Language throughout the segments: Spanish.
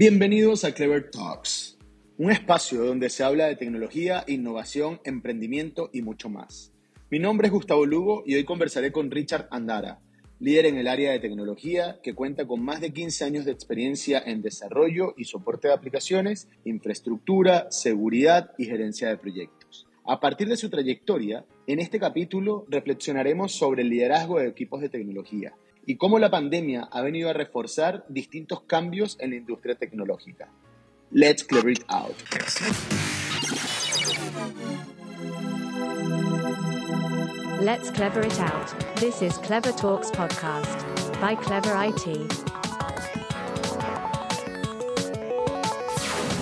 Bienvenidos a Clever Talks, un espacio donde se habla de tecnología, innovación, emprendimiento y mucho más. Mi nombre es Gustavo Lugo y hoy conversaré con Richard Andara, líder en el área de tecnología que cuenta con más de 15 años de experiencia en desarrollo y soporte de aplicaciones, infraestructura, seguridad y gerencia de proyectos. A partir de su trayectoria, en este capítulo reflexionaremos sobre el liderazgo de equipos de tecnología y cómo la pandemia ha venido a reforzar distintos cambios en la industria tecnológica. Let's clear it out. Let's clever it out. This is Clever Talks podcast by Clever IT.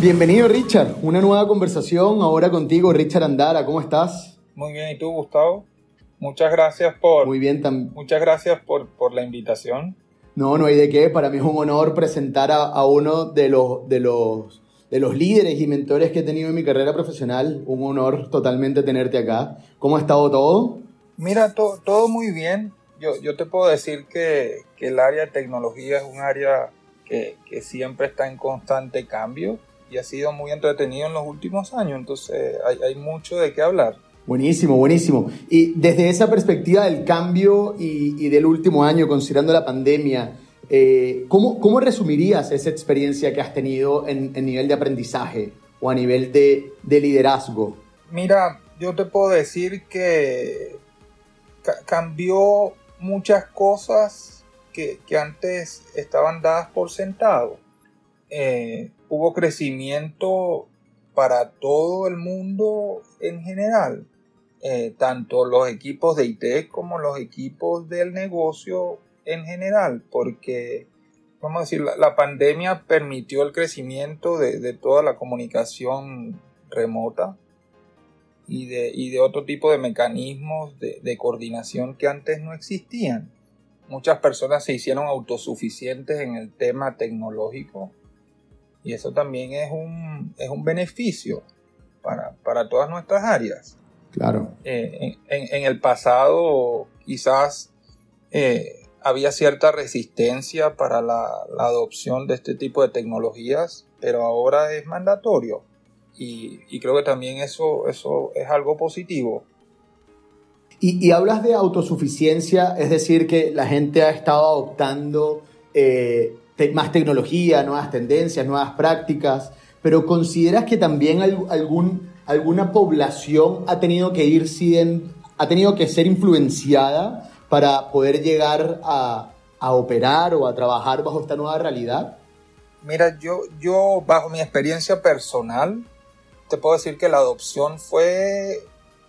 Bienvenido Richard, una nueva conversación ahora contigo, Richard Andara, ¿cómo estás? Muy bien, ¿y tú Gustavo? Muchas gracias por. Muy bien. Muchas gracias por, por, la invitación. No, no hay de qué. Para mí es un honor presentar a, a uno de los, de, los, de los líderes y mentores que he tenido en mi carrera profesional. Un honor totalmente tenerte acá. ¿Cómo ha estado todo? Mira, todo muy bien. Yo, yo te puedo decir que, que, el área de tecnología es un área que, que, siempre está en constante cambio y ha sido muy entretenido en los últimos años, entonces hay, hay mucho de qué hablar. Buenísimo, buenísimo. Y desde esa perspectiva del cambio y, del último año, considerando la pandemia, eh, ¿cómo, ¿cómo, resumirías esa experiencia que has tenido en, en nivel de aprendizaje o a nivel de, de liderazgo? Mira, yo te puedo decir que cambió muchas cosas que, que, antes estaban dadas por sentado. Eh, hubo crecimiento para todo el mundo en general. Eh, tanto los equipos de IT como los equipos del negocio en general, porque, vamos a decir, la, la pandemia permitió el crecimiento de, de toda la comunicación remota, y de, y de otro tipo de mecanismos de, de, coordinación que antes no existían. Muchas personas se hicieron autosuficientes en el tema tecnológico y eso también es un, es un beneficio para, para todas nuestras áreas. Claro. Eh, en, en, el pasado quizás eh, había cierta resistencia para la, la adopción de este tipo de tecnologías, pero ahora es mandatorio y, y, creo que también eso, eso es algo positivo. Y, y, hablas de autosuficiencia, es decir, que la gente ha estado adoptando eh, te, más tecnología, nuevas tendencias, nuevas prácticas, pero ¿consideras que también algún, alguna población ha tenido que ir siendo, ha tenido que ser influenciada para poder llegar a, a operar o a trabajar bajo esta nueva realidad? Mira, yo, yo bajo mi experiencia personal, te puedo decir que la adopción fue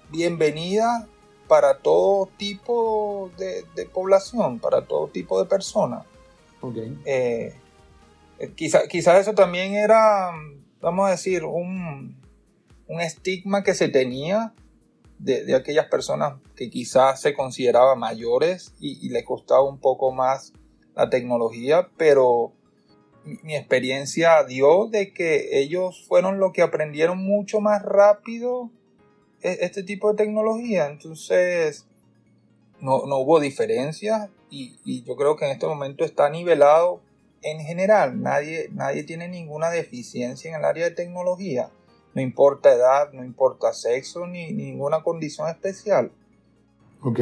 bienvenida para todo tipo de, de población, para todo tipo de personas. Okay. Eh, quizás quizá eso también era, vamos a decir, un, un estigma que se tenía de, aquellas personas que quizás se consideraban mayores y, les costaba un poco más la tecnología, pero mi experiencia dio de que ellos fueron los que aprendieron mucho más rápido este tipo de tecnología. Entonces, no, no hubo diferencias y, y, yo creo que en este momento está nivelado en general. Nadie, nadie tiene ninguna deficiencia en el área de tecnología. No importa edad, no importa sexo, ni ninguna condición especial. Ok.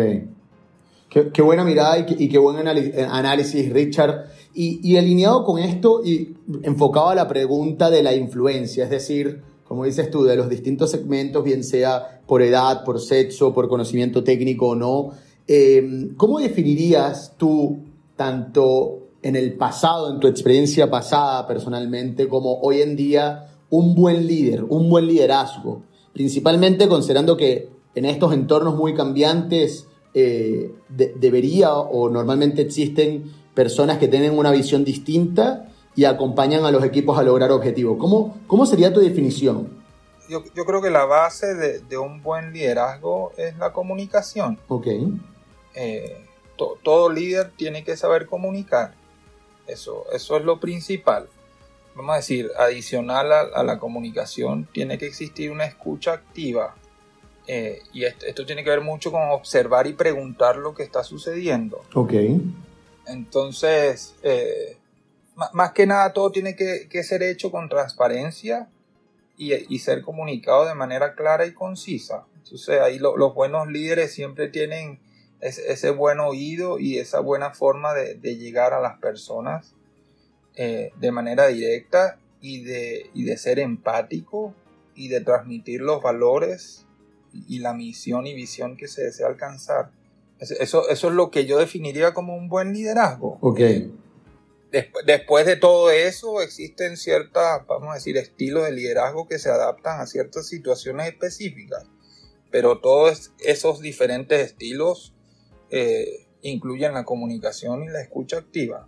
Qué, buena mirada y qué, buen análisis, Richard. Y, y, alineado con esto y enfocado a la pregunta de la influencia, es decir, como dices tú, de los distintos segmentos, bien sea por edad, por sexo, por conocimiento técnico o no, eh, ¿cómo definirías tú, tanto en el pasado, en tu experiencia pasada personalmente, como hoy en día, un buen líder, un buen liderazgo? Principalmente considerando que en estos entornos muy cambiantes eh, de, debería o normalmente existen personas que tienen una visión distinta y acompañan a los equipos a lograr objetivos. ¿Cómo, cómo sería tu definición? Yo, yo creo que la base de, de, un buen liderazgo es la comunicación. Ok. Eh, to, todo líder tiene que saber comunicar. Eso, eso es lo principal. Vamos a decir, adicional a, a la comunicación, tiene que existir una escucha activa. Eh, y esto, esto, tiene que ver mucho con observar y preguntar lo que está sucediendo. Ok. Entonces, eh, más que nada todo tiene que, ser hecho con transparencia y, ser comunicado de manera clara y concisa. Entonces ahí los buenos líderes siempre tienen ese, buen oído y esa buena forma de, llegar a las personas eh, de manera directa y de, y de ser empático y de transmitir los valores y la misión y visión que se desea alcanzar. Eso, eso es lo que yo definiría como un buen liderazgo. Ok. después de todo eso, existen ciertas, vamos a decir, estilos de liderazgo que se adaptan a ciertas situaciones específicas. Pero todos esos diferentes estilos eh, incluyen la comunicación y la escucha activa.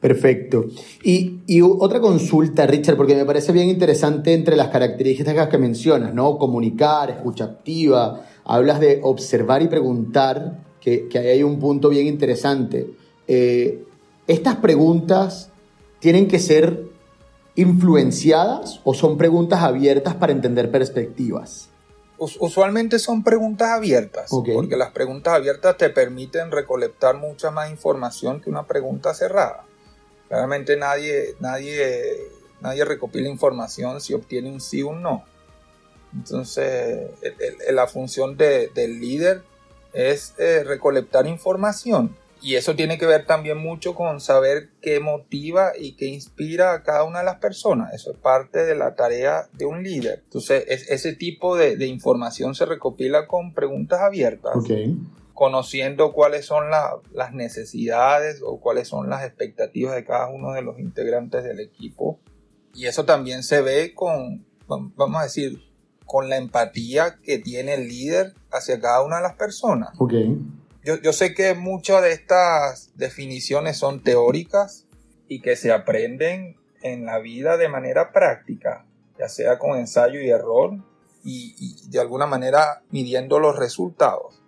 Perfecto. Y, y, otra consulta, Richard, porque me parece bien interesante entre las características que mencionas, ¿no? Comunicar, escucha activa, hablas de observar y preguntar, que, que ahí hay un punto bien interesante. Eh, ¿Estas preguntas tienen que ser influenciadas o son preguntas abiertas para entender perspectivas? Usualmente son preguntas abiertas, porque las preguntas abiertas te permiten recolectar mucha más información que una pregunta cerrada. Claramente nadie, nadie, nadie recopila información si obtiene un sí o un no. Entonces, la función del líder es eh, recolectar información. Y eso tiene que ver también mucho con saber qué motiva y qué inspira a cada una de las personas. Eso es parte de la tarea de un líder. Entonces, ese tipo de, información se recopila con preguntas abiertas conociendo cuáles son las necesidades o cuáles son las expectativas de cada uno de los integrantes del equipo. Y eso también se ve con, vamos a decir, con la empatía que tiene el líder hacia cada una de las personas. Okay. Yo, yo sé que muchas de estas definiciones son teóricas y que se aprenden en la vida de manera práctica, ya sea con ensayo y error y, y de alguna manera midiendo los resultados.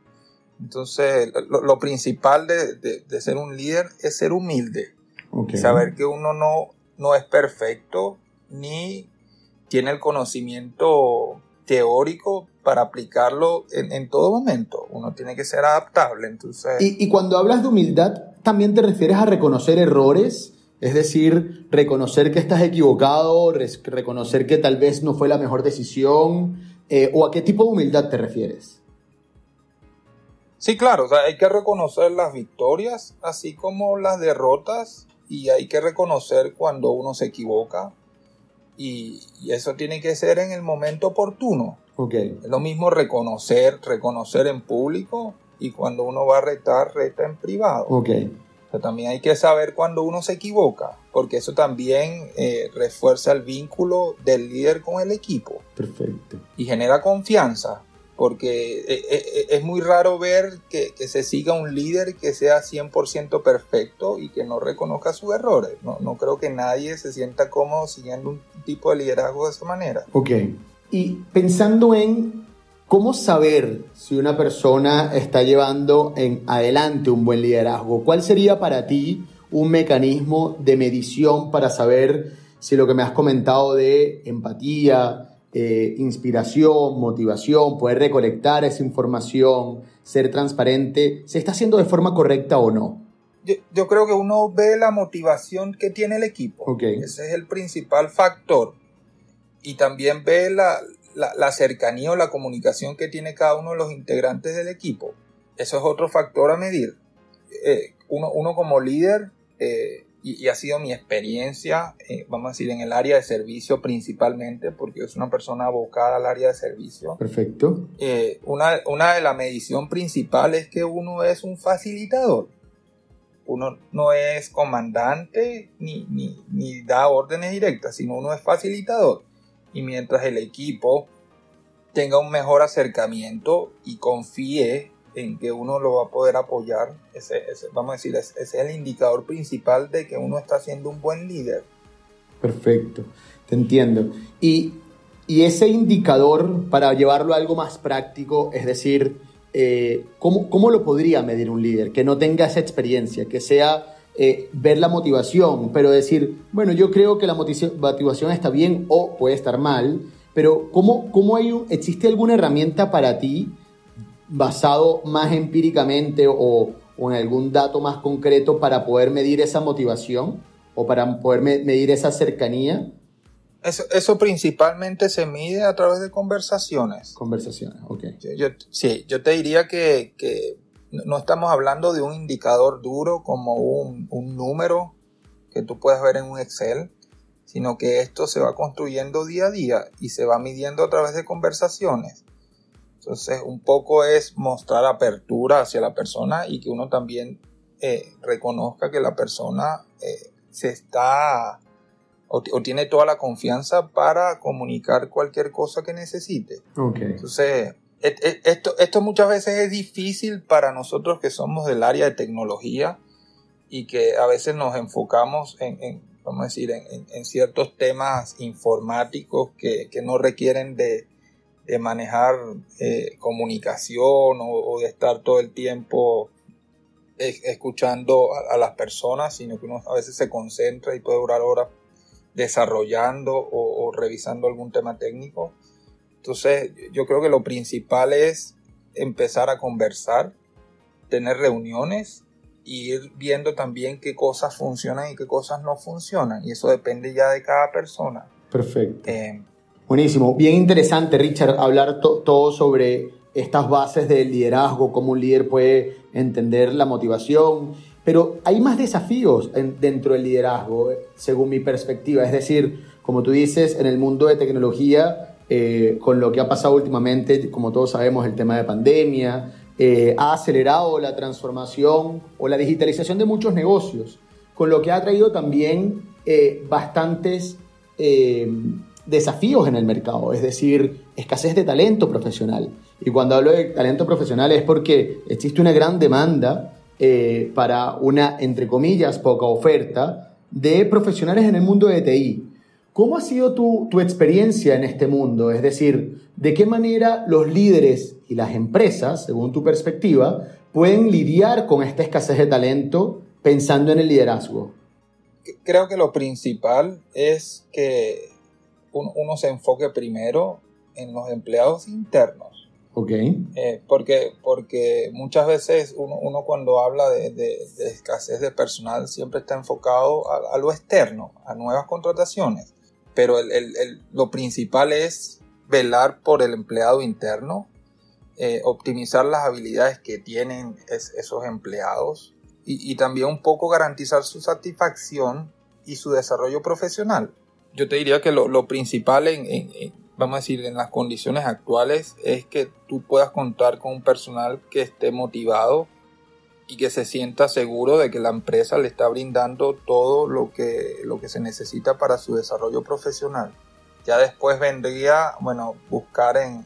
Entonces, lo, principal de, ser un líder es ser humilde. Saber que uno no, no es perfecto ni tiene el conocimiento teórico para aplicarlo en, todo momento. Uno tiene que ser adaptable. Entonces... Y, y, cuando hablas de humildad, ¿también te refieres a reconocer errores? Es decir, reconocer que estás equivocado, reconocer que tal vez no fue la mejor decisión, eh, o a qué tipo de humildad te refieres? Sí, claro, hay que reconocer las victorias, así como las derrotas, y hay que reconocer cuando uno se equivoca, y, eso tiene que ser en el momento oportuno. Okay. Es lo mismo reconocer, reconocer en público, y cuando uno va a retar, reta en privado. Okay. también hay que saber cuando uno se equivoca, porque eso también eh, refuerza el vínculo del líder con el equipo. Perfecto. Y genera confianza porque eh, eh, eh, es muy raro ver que, se siga un líder que sea 100% perfecto y que no reconozca sus errores. No, no, creo que nadie se sienta cómodo siguiendo un tipo de liderazgo de esa manera. Ok. Y pensando en cómo saber si una persona está llevando en adelante un buen liderazgo, ¿cuál sería para ti un mecanismo de medición para saber si lo que me has comentado de empatía, eh, inspiración, motivación, poder recolectar esa información, ser transparente, ¿se está haciendo de forma correcta o no? Yo, creo que uno ve la motivación que tiene el equipo. Ese es el principal factor. Y también ve la, cercanía o la comunicación que tiene cada uno de los integrantes del equipo. Eso es otro factor a medir. Eh, uno, como líder eh, y, ha sido mi experiencia, eh, vamos a decir, en el área de servicio principalmente, porque yo soy una persona abocada al área de servicio. Perfecto. Eh, una, una de las medición principales es que uno es un facilitador. Uno no es comandante ni, ni, ni da órdenes directas, sino uno es facilitador. Y mientras el equipo tenga un mejor acercamiento y confíe en que uno lo va a poder apoyar. Ese, vamos a decir, ese, es el indicador principal de que uno está siendo un buen líder. Perfecto, te entiendo. Y, ese indicador, para llevarlo a algo más práctico, es decir, eh, ¿cómo, lo podría medir un líder que no tenga esa experiencia, que sea eh, ver la motivación, pero decir, bueno, yo creo que la motivación está bien o puede estar mal, pero ¿cómo, cómo hay existe alguna herramienta para ti basado más empíricamente o, en algún dato más concreto para poder medir esa motivación? o para poder medir esa cercanía? Eso, eso, principalmente se mide a través de conversaciones. Conversaciones, ok. Yo, sí, yo te diría que, que, no estamos hablando de un indicador duro como un, un número que tú puedes ver en un Excel, sino que esto se va construyendo día a día y se va midiendo a través de conversaciones. Entonces, un poco es mostrar apertura hacia la persona y que uno también eh, reconozca que la persona eh, se está o, tiene toda la confianza para comunicar cualquier cosa que necesite. Entonces, esto, esto muchas veces es difícil para nosotros que somos del área de tecnología y que a veces nos enfocamos en, vamos a decir, en, ciertos temas informáticos que, no requieren de, manejar eh, comunicación o, de estar todo el tiempo escuchando a, las personas, sino que uno a veces se concentra y puede durar horas desarrollando o, revisando algún tema técnico. Entonces, yo creo que lo principal es empezar a conversar, tener reuniones y ir viendo también qué cosas funcionan y qué cosas no funcionan. Y eso depende ya de cada persona. Perfecto. Eh, Buenísimo. Bien interesante, Richard, hablar todo sobre estas bases del liderazgo, cómo un líder puede entender la motivación. Pero hay más desafíos dentro del liderazgo, según mi perspectiva. Es decir, como tú dices, en el mundo de tecnología, eh, con lo que ha pasado últimamente, como todos sabemos, el tema de pandemia, eh, ha acelerado la transformación o la digitalización de muchos negocios, con lo que ha traído también eh, bastantes desafíos en el mercado, es decir, escasez de talento profesional. Y cuando hablo de talento profesional es porque existe una gran demanda eh, para una, entre comillas, poca oferta de profesionales en el mundo de TI. ¿Cómo ha sido tu, tu experiencia en este mundo? Es decir, ¿de qué manera los líderes y las empresas, según tu perspectiva, pueden lidiar con esta escasez de talento pensando en el liderazgo? Creo que lo principal es que uno, se enfoque primero en los empleados internos. Ok. Eh, porque, porque muchas veces uno, cuando habla de, escasez de personal siempre está enfocado a, lo externo, a nuevas contrataciones. Pero lo principal es velar por el empleado interno, eh, optimizar las habilidades que tienen esos empleados y, y también un poco garantizar su satisfacción y su desarrollo profesional yo te diría que lo, principal en, vamos a decir, en las condiciones actuales es que tú puedas contar con un personal que esté motivado y que se sienta seguro de que la empresa le está brindando todo lo que, lo que se necesita para su desarrollo profesional. Ya después vendría, bueno, buscar en,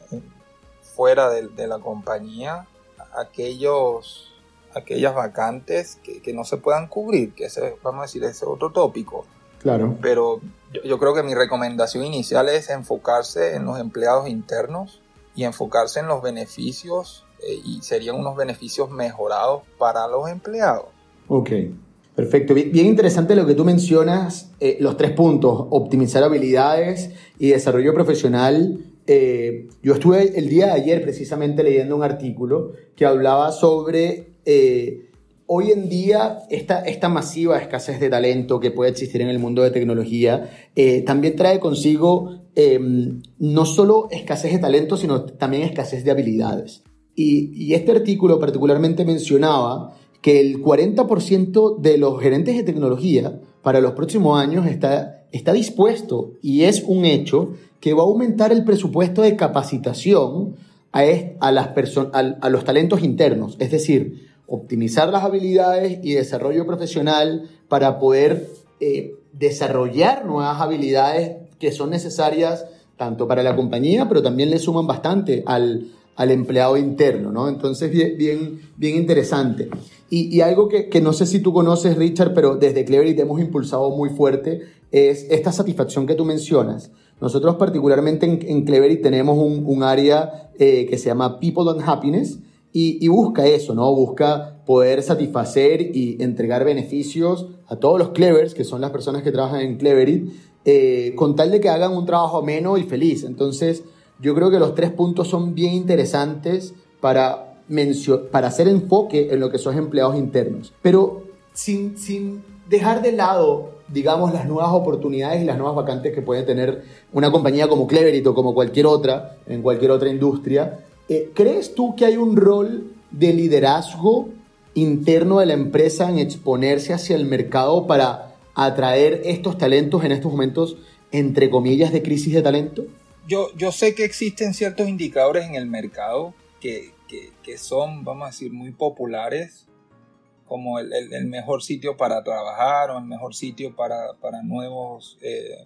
fuera de, la compañía aquellos, aquellas vacantes que, no se puedan cubrir, que ese, vamos a decir, ese otro tópico. Claro. Pero yo, creo que mi recomendación inicial es enfocarse en los empleados internos y enfocarse en los beneficios eh, y serían unos beneficios mejorados para los empleados. Ok, perfecto. Bien, interesante lo que tú mencionas, eh, los tres puntos, optimizar habilidades y desarrollo profesional. Eh, yo estuve el día de ayer precisamente leyendo un artículo que hablaba sobre hoy en día esta, esta masiva escasez de talento que puede existir en el mundo de tecnología eh, también trae consigo em, no solo escasez de talento, sino también escasez de habilidades. Y, este artículo particularmente mencionaba que el 40% de los gerentes de tecnología para los próximos años está, está dispuesto y es un hecho que va a aumentar el presupuesto de capacitación a, a, las a los talentos internos. Es decir, optimizar las habilidades y desarrollo profesional para poder eh, desarrollar nuevas habilidades que son necesarias tanto para la compañía, pero también le suman bastante al, empleado interno, ¿no? Entonces, bien, bien, interesante. Y, algo que, no sé si tú conoces, Richard, pero desde Cleverit hemos impulsado muy fuerte, es esta satisfacción que tú mencionas. Nosotros particularmente en, en tenemos un, área eh, que se llama People and Happiness, y, busca eso, ¿no? Busca poder satisfacer y entregar beneficios a todos los Clevers, que son las personas que trabajan en Cleverit, eh, con tal de que hagan un trabajo ameno y feliz. Entonces, yo creo que los tres puntos son bien interesantes para, para hacer enfoque en lo que son empleados internos. Pero sin, sin dejar de lado, digamos, las nuevas oportunidades y las nuevas vacantes que puede tener una compañía como Cleverit o como cualquier otra, en cualquier otra industria, eh, ¿crees tú que hay un rol de liderazgo interno de la empresa en exponerse hacia el mercado para atraer estos talentos en estos momentos, entre comillas, de crisis de talento? Yo, yo sé que existen ciertos indicadores en el mercado que, que, son, vamos a decir, muy populares, como el, el, mejor sitio para trabajar o el mejor sitio para, para nuevos eh,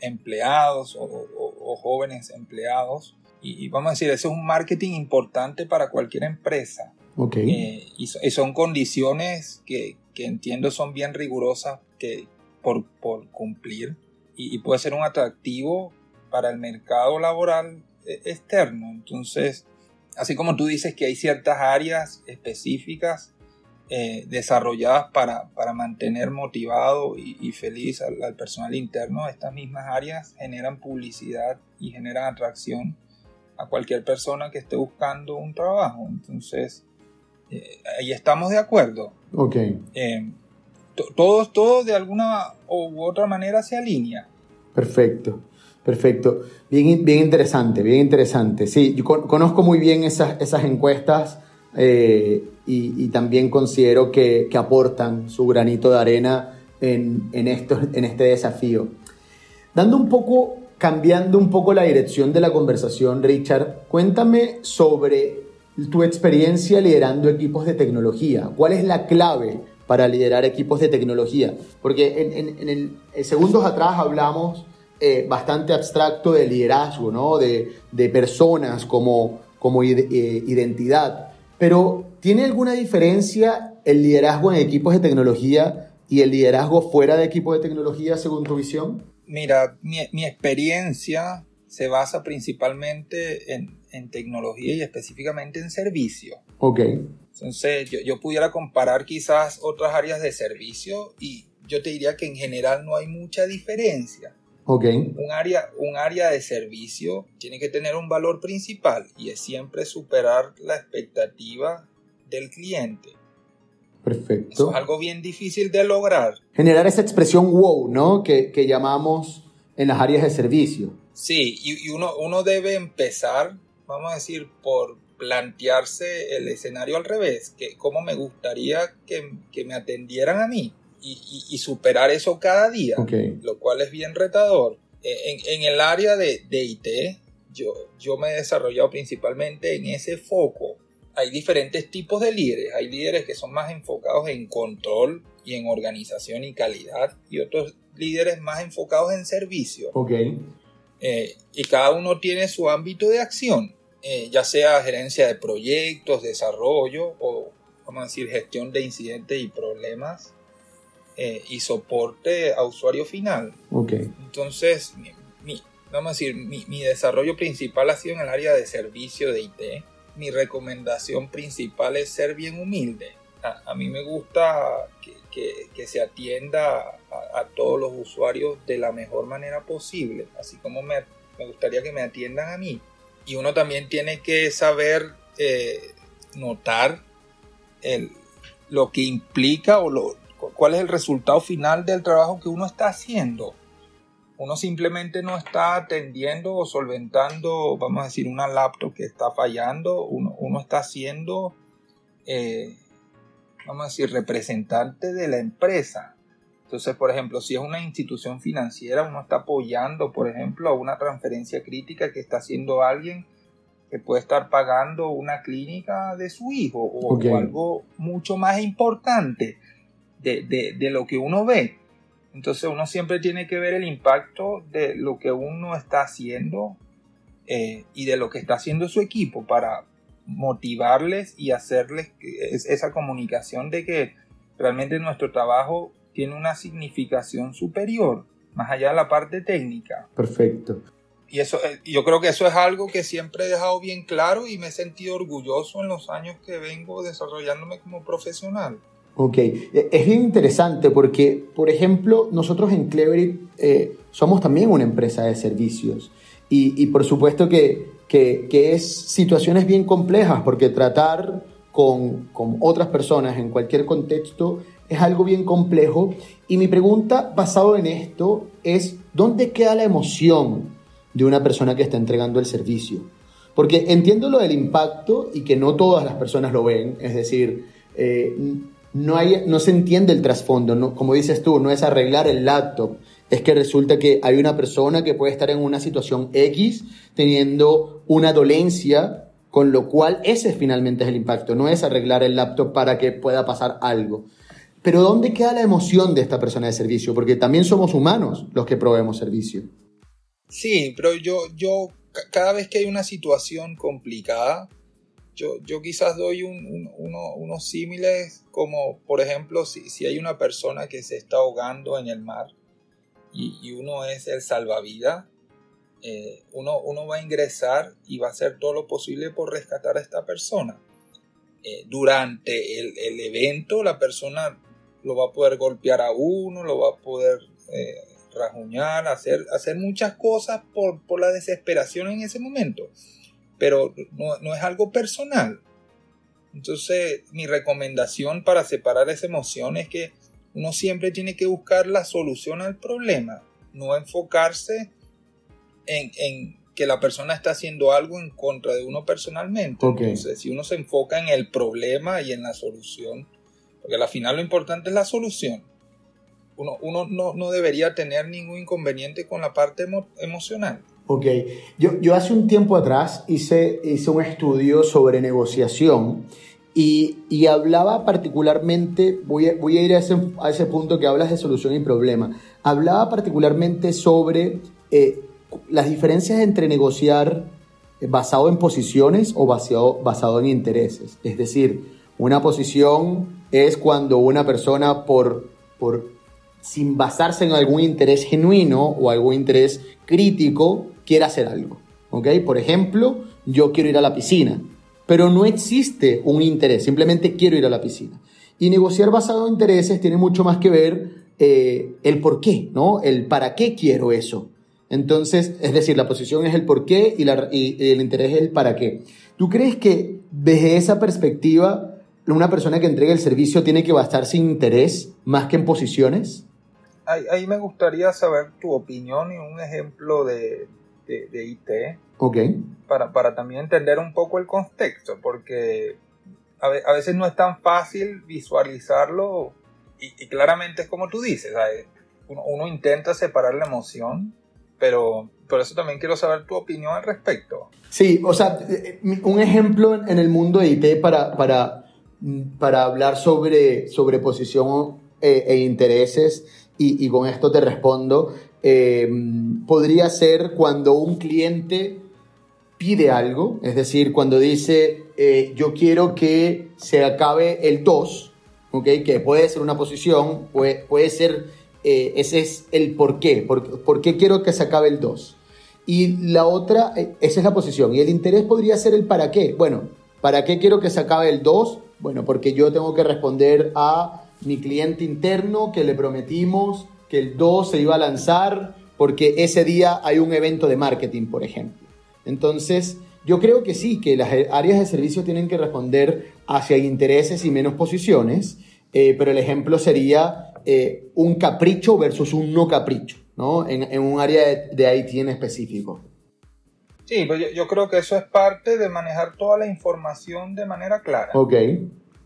empleados o, o, jóvenes empleados. Y, vamos a decir, eso es un marketing importante para cualquier empresa. Okay. Eh, y, son condiciones que, que, entiendo son bien rigurosas que, por, por cumplir y, y, puede ser un atractivo para el mercado laboral eh, externo. Entonces, así como tú dices que hay ciertas áreas específicas eh, desarrolladas para, para, mantener motivado y, feliz al, personal interno, estas mismas áreas generan publicidad y generan atracción a cualquier persona que esté buscando un trabajo. Entonces, eh, ahí estamos de acuerdo. Ok. Eh, todos, todos de alguna u otra manera se alinea. Perfecto. Perfecto. Bien, bien interesante, bien interesante. Sí, yo conozco muy bien esas, esas encuestas eh, y, también considero que, aportan su granito de arena en, en, esto, en este desafío. Dando un poco, cambiando un poco la dirección de la conversación, Richard, cuéntame sobre tu experiencia liderando equipos de tecnología. ¿Cuál es la clave para liderar equipos de tecnología? Porque en, segundos atrás hablamos eh, bastante abstracto de liderazgo, ¿no? de, de personas como, como eh, identidad. Pero, ¿tiene alguna diferencia el liderazgo en equipos de tecnología y el liderazgo fuera de equipos de tecnología según tu visión? Mira, mi, mi experiencia se basa principalmente en, en, tecnología y específicamente en servicio. Ok. Entonces, yo, yo pudiera comparar quizás otras áreas de servicio y yo te diría que en general no hay mucha diferencia. Un, área, un área de servicio tiene que tener un valor principal y es siempre superar la expectativa del cliente. Perfecto. Eso es algo bien difícil de lograr. Generar esa expresión wow, ¿no? Que, que llamamos en las áreas de servicio. Sí, y, y, uno, uno debe empezar, vamos a decir, por plantearse el escenario al revés, que cómo me gustaría que, que me atendieran a mí y, superar eso cada día, lo cual es bien retador. Eh, en, el área de, de IT, yo, yo me he desarrollado principalmente en ese foco. Hay diferentes tipos de líderes. Hay líderes que son más enfocados en control y en organización y calidad y otros líderes más enfocados en servicio. Eh, y cada uno tiene su ámbito de acción, eh, ya sea gerencia de proyectos, desarrollo o, vamos a decir, gestión de incidentes y problemas eh, y soporte a usuario final. Okay. Entonces, mi, vamos a decir, mi, desarrollo principal ha sido en el área de servicio de IT. Mi recomendación principal es ser bien humilde. A, mí me gusta que, se atienda a, todos los usuarios de la mejor manera posible, así como me, gustaría que me atiendan a mí. Y uno también tiene que saber eh, notar lo que implica o cuál es el resultado final del trabajo que uno está haciendo. Uno simplemente no está atendiendo o solventando, vamos a decir, una laptop que está fallando. Uno, uno está siendo, eh, vamos a decir, representante de la empresa. Entonces, por ejemplo, si es una institución financiera, uno está apoyando, por ejemplo, a una transferencia crítica que está haciendo alguien que puede estar pagando una clínica de su hijo o algo mucho más importante de, lo que uno ve. Entonces uno siempre tiene que ver el impacto de lo que uno está haciendo eh, y de lo que está haciendo su equipo para motivarles y hacerles esa comunicación de que realmente nuestro trabajo tiene una significación superior, más allá de la parte técnica. Perfecto. Y eso, eh, yo creo que eso es algo que siempre he dejado bien claro y me he sentido orgulloso en los años que vengo desarrollándome como profesional. Ok, e, es bien interesante porque, por ejemplo, nosotros en Cleverit eh, somos también una empresa de servicios y, por supuesto que, que, es situaciones bien complejas porque tratar con, con, otras personas en cualquier contexto es algo bien complejo. Y mi pregunta basado en esto es, ¿dónde queda la emoción de una persona que está entregando el servicio? Porque entiendo lo del impacto y que no todas las personas lo ven, es decir, eh, no, hay, no se entiende el trasfondo, no, como dices tú, no es arreglar el laptop, es que resulta que hay una persona que puede estar en una situación X teniendo una dolencia, con lo cual ese finalmente es el impacto, no es arreglar el laptop para que pueda pasar algo. Pero ¿dónde queda la emoción de esta persona de servicio? Porque también somos humanos los que proveemos servicio. Sí, pero yo, yo cada vez que hay una situación complicada, yo, quizás doy unos símiles como, por ejemplo, si, si, hay una persona que se está ahogando en el mar y, uno es el salvavidas, eh, uno, uno, va a ingresar y va a hacer todo lo posible por rescatar a esta persona. Eh, durante el, el, evento, la persona lo va a poder golpear a uno, lo va a poder eh, rajuñar, hacer, hacer muchas cosas por, por, la desesperación en ese momento. Pero no, no es algo personal. Entonces, mi recomendación para separar esa emoción es que uno siempre tiene que buscar la solución al problema, no enfocarse en, en que la persona está haciendo algo en contra de uno personalmente. Entonces, si uno se enfoca en el problema y en la solución, porque al final lo importante es la solución. Uno, uno no, no, debería tener ningún inconveniente con la parte emocional. Ok, yo, yo hace un tiempo atrás hice, hice un estudio sobre negociación y, y, hablaba particularmente, voy a, voy a ir a ese, a ese, punto que hablas de solución y problema, hablaba particularmente sobre eh, las diferencias entre negociar basado en posiciones o basado, basado en intereses. Es decir, una posición es cuando una persona por, por sin basarse en algún interés genuino o algún interés crítico, quiere hacer algo. ¿ok? Por ejemplo, yo quiero ir a la piscina pero no existe un interés, simplemente quiero ir a la piscina. Y negociar basado en intereses tiene mucho más que ver eh, el por qué, ¿no? El para qué quiero eso. Entonces, es decir, la posición es el por qué y, el interés es el para qué. ¿Tú crees que desde esa perspectiva una persona que entrega el servicio tiene que basarse en interés más que en posiciones? Ahí me gustaría saber tu opinión y un ejemplo de, de, IT. Ok. Para, para, también entender un poco el contexto, porque a, veces no es tan fácil visualizarlo y, claramente es como tú dices, uno, uno, intenta separar la emoción, pero por eso también quiero saber tu opinión al respecto. Sí, o sea, eh, un ejemplo en el mundo de IT para, para, para hablar sobre, sobre posición e, e intereses y, y, con esto te respondo. Em, podría ser cuando un cliente pide algo, es decir, cuando dice eh, yo quiero que se acabe el 2, ¿okay? que puede ser una posición, puede, puede ser, eh, ese es el por qué, por, por, qué quiero que se acabe el 2. Y la otra, eh, esa es la posición, y el interés podría ser el para qué. Bueno, ¿para qué quiero que se acabe el 2? Bueno, porque yo tengo que responder a mi cliente interno que le prometimos que el 2 se iba a lanzar porque ese día hay un evento de marketing, por ejemplo. Entonces, yo creo que sí, que las áreas de servicio tienen que responder hacia intereses y menos posiciones, eh, pero el ejemplo sería eh, un capricho versus un no capricho, ¿no? En, un área de, IT en específico. Sí, pues yo, creo que eso es parte de manejar toda la información de manera clara. Ok.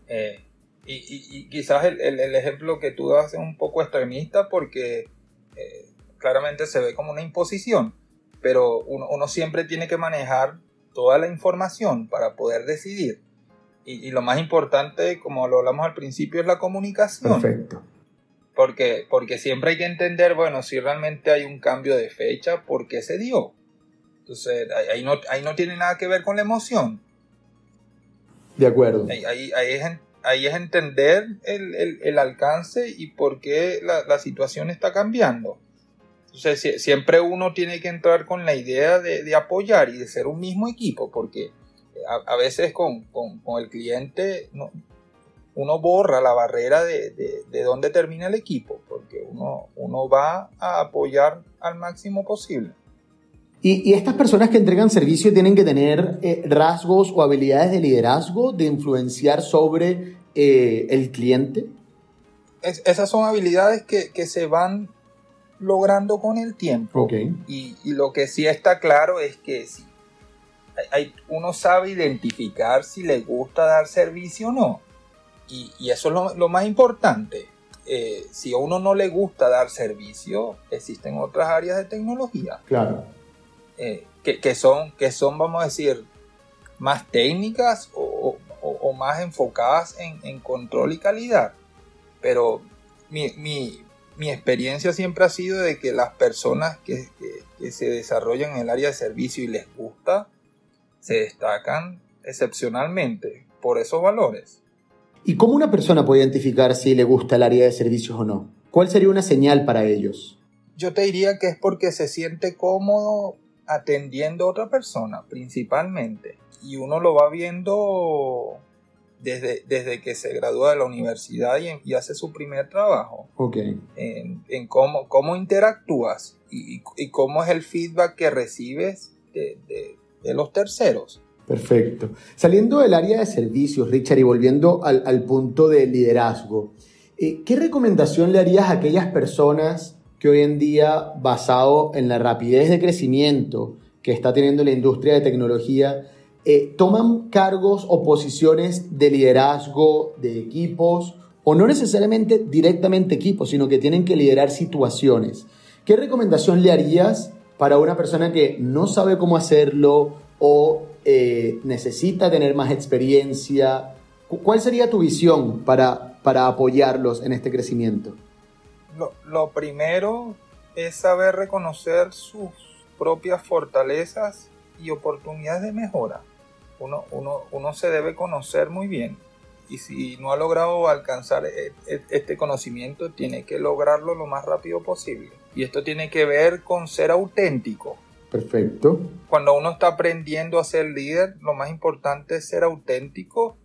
Eh, y, quizás el, ejemplo que tú das es un poco extremista porque eh, claramente se ve como una imposición, pero uno, siempre tiene que manejar toda la información para poder decidir. Y, lo más importante, como lo hablamos al principio, es la comunicación. Perfecto. Porque, porque siempre hay que entender, bueno, si realmente hay un cambio de fecha, ¿por qué se dio? Entonces, ahí no, ahí no tiene nada que ver con la emoción. De acuerdo. Ahí, ahí, ahí es, ahí es entender el, alcance y por qué la, situación está cambiando. Entonces, siempre uno tiene que entrar con la idea de, apoyar y de ser un mismo equipo, porque a, veces con, el cliente uno borra la barrera de, de, dónde termina el equipo, porque uno, uno va a apoyar al máximo posible. Y, estas personas que entregan servicio tienen que tener eh, rasgos o habilidades de liderazgo, de influenciar sobre eh, el cliente. es- esas son habilidades que, que se van logrando con el tiempo. Y, y lo que sí está claro es que hay- uno sabe identificar si le gusta dar servicio o no. Y, y eso es lo, lo más importante. Eh, si a uno no le gusta dar servicio, existen otras áreas de tecnología Claro. Eh, que, que son, que son, vamos a decir, más técnicas o, o- o más enfocadas en, en control y calidad. Pero mi, mi- mi experiencia siempre ha sido de que las personas que, que- que se desarrollan en el área de servicio y les gusta, se destacan excepcionalmente por esos valores. ¿Y cómo una persona puede identificar si le gusta el área de servicios o no? ¿Cuál sería una señal para ellos? Yo te diría que es porque se siente cómodo atendiendo a otra persona, principalmente. Y uno lo va viendo desde, desde que se gradúa de la universidad y, y hace su primer trabajo, Ok. en, en cómo, cómo interactúas y, y- y cómo es el feedback que recibes de, de- de los terceros. Perfecto. Saliendo del área de servicios, Richard, y volviendo al, al punto de liderazgo, eh, ¿qué recomendación le harías a aquellas personas que hoy en día, basado en la rapidez de crecimiento que está teniendo la industria de tecnología, eh, toman cargos o posiciones de liderazgo de equipos, o no necesariamente directamente equipos, sino que tienen que liderar situaciones? ¿Qué recomendación le harías para una persona que no sabe cómo hacerlo o eh, necesita tener más experiencia? Cu- ¿Cuál sería tu visión para, para apoyarlos en este crecimiento? Lo, lo primero es saber reconocer sus propias fortalezas y oportunidades de mejora. Uno, uno, uno se debe conocer muy bien y si no ha logrado alcanzar e- e- este conocimiento, tiene que lograrlo lo más rápido posible. Y esto tiene que ver con ser auténtico. Perfecto. Cuando uno está aprendiendo a ser líder, lo más importante es ser auténtico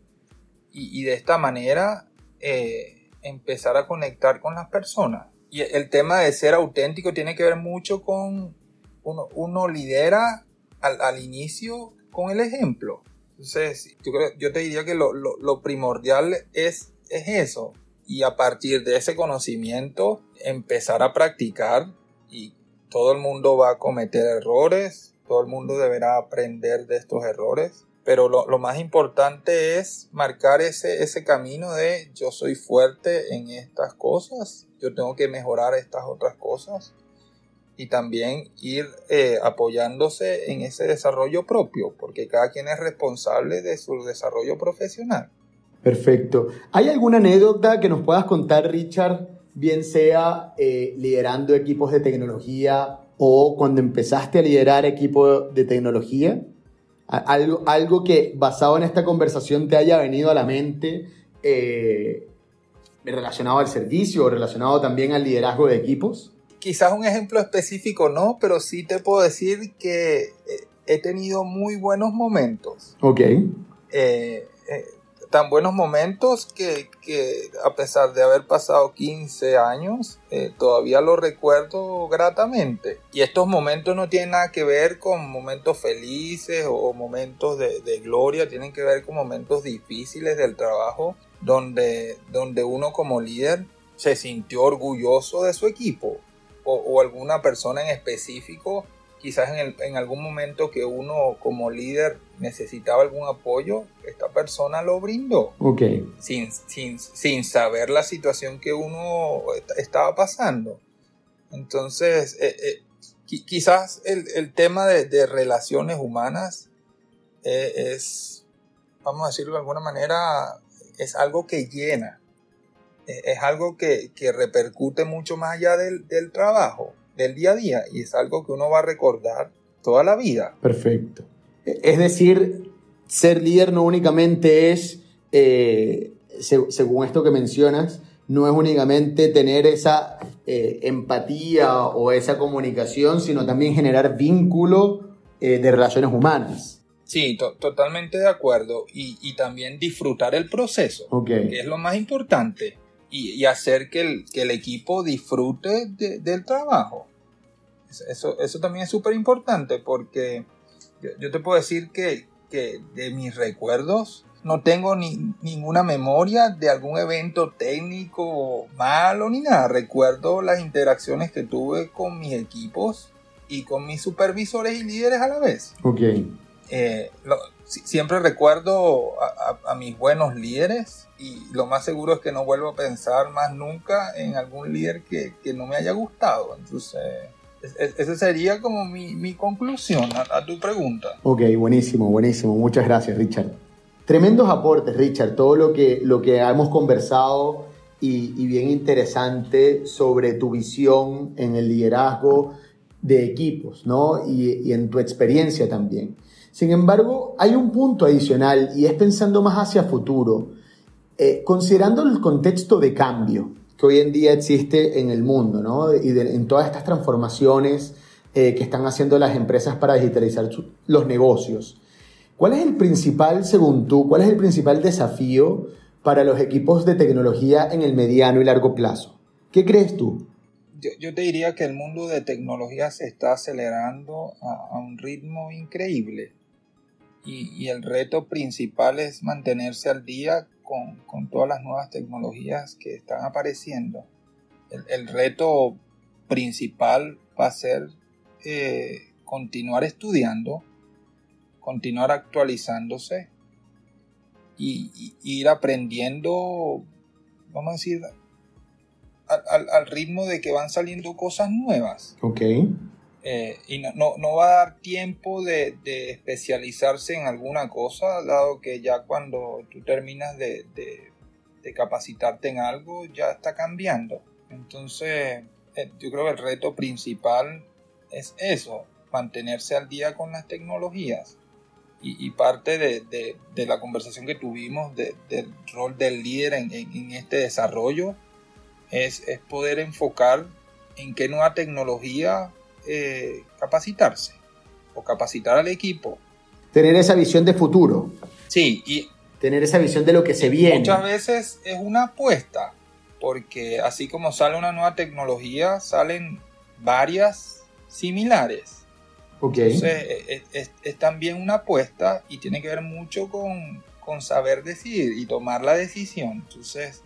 y, y de esta manera eh, empezar a conectar con las personas. Y el tema de ser auténtico tiene que ver mucho con uno, lidera al, inicio con el ejemplo. Entonces, yo, yo te diría que lo, lo- lo primordial es, es eso. Y a partir de ese conocimiento, empezar a practicar y todo el mundo va a cometer errores, todo el mundo deberá aprender de estos errores, pero lo, lo más importante es marcar ese, ese camino de yo soy fuerte en estas cosas, yo tengo que mejorar estas otras cosas y también ir eh, apoyándose en ese desarrollo propio, porque cada quien es responsable de su desarrollo profesional. Perfecto. ¿Hay alguna anécdota que nos puedas contar, Richard, bien sea eh, liderando equipos de tecnología o cuando empezaste a liderar equipos de tecnología? Algo, algo que basado en esta conversación te haya venido a la mente eh, relacionado al servicio o relacionado también al liderazgo de equipos? Quizás un ejemplo específico no, pero sí te puedo decir que eh, he tenido muy buenos momentos. Ok. eh, eh, tan buenos momentos que, que a pesar de haber pasado 15 años, eh, todavía lo recuerdo gratamente. Y estos momentos no tienen nada que ver con momentos felices o momentos de, de gloria, tienen que ver con momentos difíciles del trabajo donde, donde uno como líder se sintió orgulloso de su equipo o, o alguna persona en específico quizás en, el- en algún momento que uno como líder necesitaba algún apoyo, esta persona lo brindó, Ok. sin, sin, sin saber la situación que uno est- estaba pasando. Entonces, eh, eh, qui- quizás el, el tema de, de relaciones humanas eh, es, vamos a decirlo de alguna manera, es algo que llena, es algo que, que repercute mucho más allá del, del trabajo, del día a día, y es algo que uno va a recordar toda la vida. Perfecto. E- Es decir, ser líder no únicamente es, eh, se- según esto que mencionas, no es únicamente tener esa eh, empatía o esa comunicación, sino también generar vínculo eh, de relaciones humanas. Sí, to- totalmente de acuerdo. Y, y también disfrutar el proceso, que es lo más importante. Y, y hacer que el, que el equipo disfrute de- del trabajo. Es- Eso, eso también es súper importante porque yo, yo te puedo decir que, que de mis recuerdos, no tengo ni, ninguna memoria de algún evento técnico malo ni nada. Recuerdo las interacciones que tuve con mis equipos y con mis supervisores y líderes a la vez. Ok. Eh, siempre recuerdo a, mis buenos líderes y lo más seguro es que no vuelvo a pensar más nunca en algún líder que, que no me haya gustado. Entonces, esa sería como mi, mi conclusión a, tu pregunta. Ok, buenísimo, buenísimo. Muchas gracias, Richard. Tremendos aportes, Richard. Todo lo que, lo que hemos conversado y, bien interesante sobre tu visión en el liderazgo de equipos, ¿no? Y, en tu experiencia también. Sin embargo, hay un punto adicional y es pensando más hacia futuro, eh, considerando el contexto de cambio que hoy en día existe en el mundo, ¿no? Y en todas estas transformaciones eh, que están haciendo las empresas para digitalizar los negocios. ¿Cuál es el principal, según tú, cuál es el principal desafío para los equipos de tecnología en el mediano y largo plazo? ¿Qué crees tú? yo, te diría que el mundo de tecnología se está acelerando a, un ritmo increíble y, el reto principal es mantenerse al día con, todas las nuevas tecnologías que están apareciendo. El, reto principal va a ser eh, continuar estudiando, continuar actualizándose y, ir aprendiendo, vamos a decir, al, ritmo de que van saliendo cosas nuevas. Ok. Eh, y no, no, va a dar tiempo de, especializarse en alguna cosa, dado que ya cuando tú terminas de, de, capacitarte en algo, ya está cambiando. Entonces, eh, yo creo que el reto principal es eso, mantenerse al día con las tecnologías. Y, parte de, la conversación que tuvimos del rol del líder en, en este desarrollo es, poder enfocar en qué nueva tecnología eh, capacitarse o capacitar al equipo. Tener esa visión de futuro. Sí, y tener esa visión de lo que se viene. Muchas veces es una apuesta, porque así como sale una nueva tecnología, salen varias similares. Okay. Entonces e, e, es, también una apuesta y tiene que ver mucho con, con saber decidir y tomar la decisión. Entonces,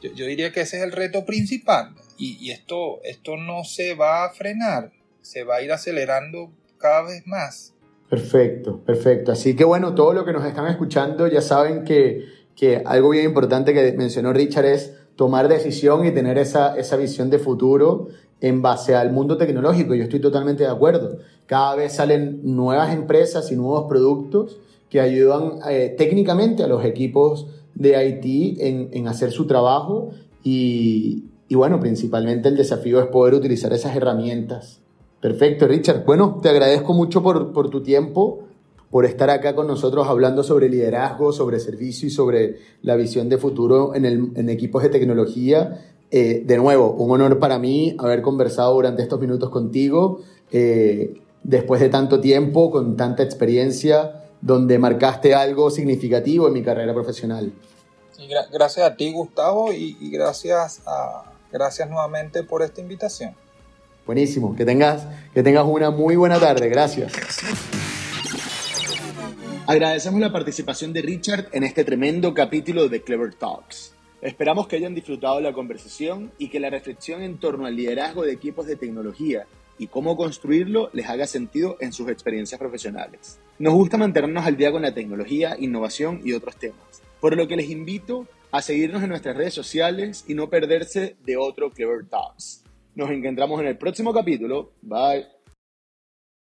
yo, diría que ese es el reto principal y, esto, esto no se va a frenar, se va a ir acelerando cada vez más. Perfecto, perfecto. Así que bueno, todo lo que nos están escuchando ya saben que, que algo bien importante que mencionó Richard es tomar decisión y tener esa, esa visión de futuro en base al mundo tecnológico. Yo estoy totalmente de acuerdo. Cada vez salen nuevas empresas y nuevos productos que ayudan eh, técnicamente a los equipos de Haití en, hacer su trabajo y, bueno, principalmente el desafío es poder utilizar esas herramientas. Perfecto, Richard. Bueno, te agradezco mucho por, tu tiempo, por estar acá con nosotros hablando sobre liderazgo, sobre servicio y sobre la visión de futuro en, equipos de tecnología. Eh, de nuevo, un honor para mí haber conversado durante estos minutos contigo, eh, después de tanto tiempo, con tanta experiencia donde marcaste algo significativo en mi carrera profesional. gracias a ti, Gustavo, y, gracias, a, gracias nuevamente por esta invitación. Buenísimo, que tengas, que tengas una muy buena tarde, gracias. Agradecemos la participación de Richard en este tremendo capítulo de Clever Talks. Esperamos que hayan disfrutado la conversación y que la reflexión en torno al liderazgo de equipos de tecnología y cómo construirlo les haga sentido en sus experiencias profesionales. Nos gusta mantenernos al día con la tecnología, innovación y otros temas, por lo que les invito a seguirnos en nuestras redes sociales y no perderse de otro Clever Talks. Nos encontramos en el próximo capítulo. Bye.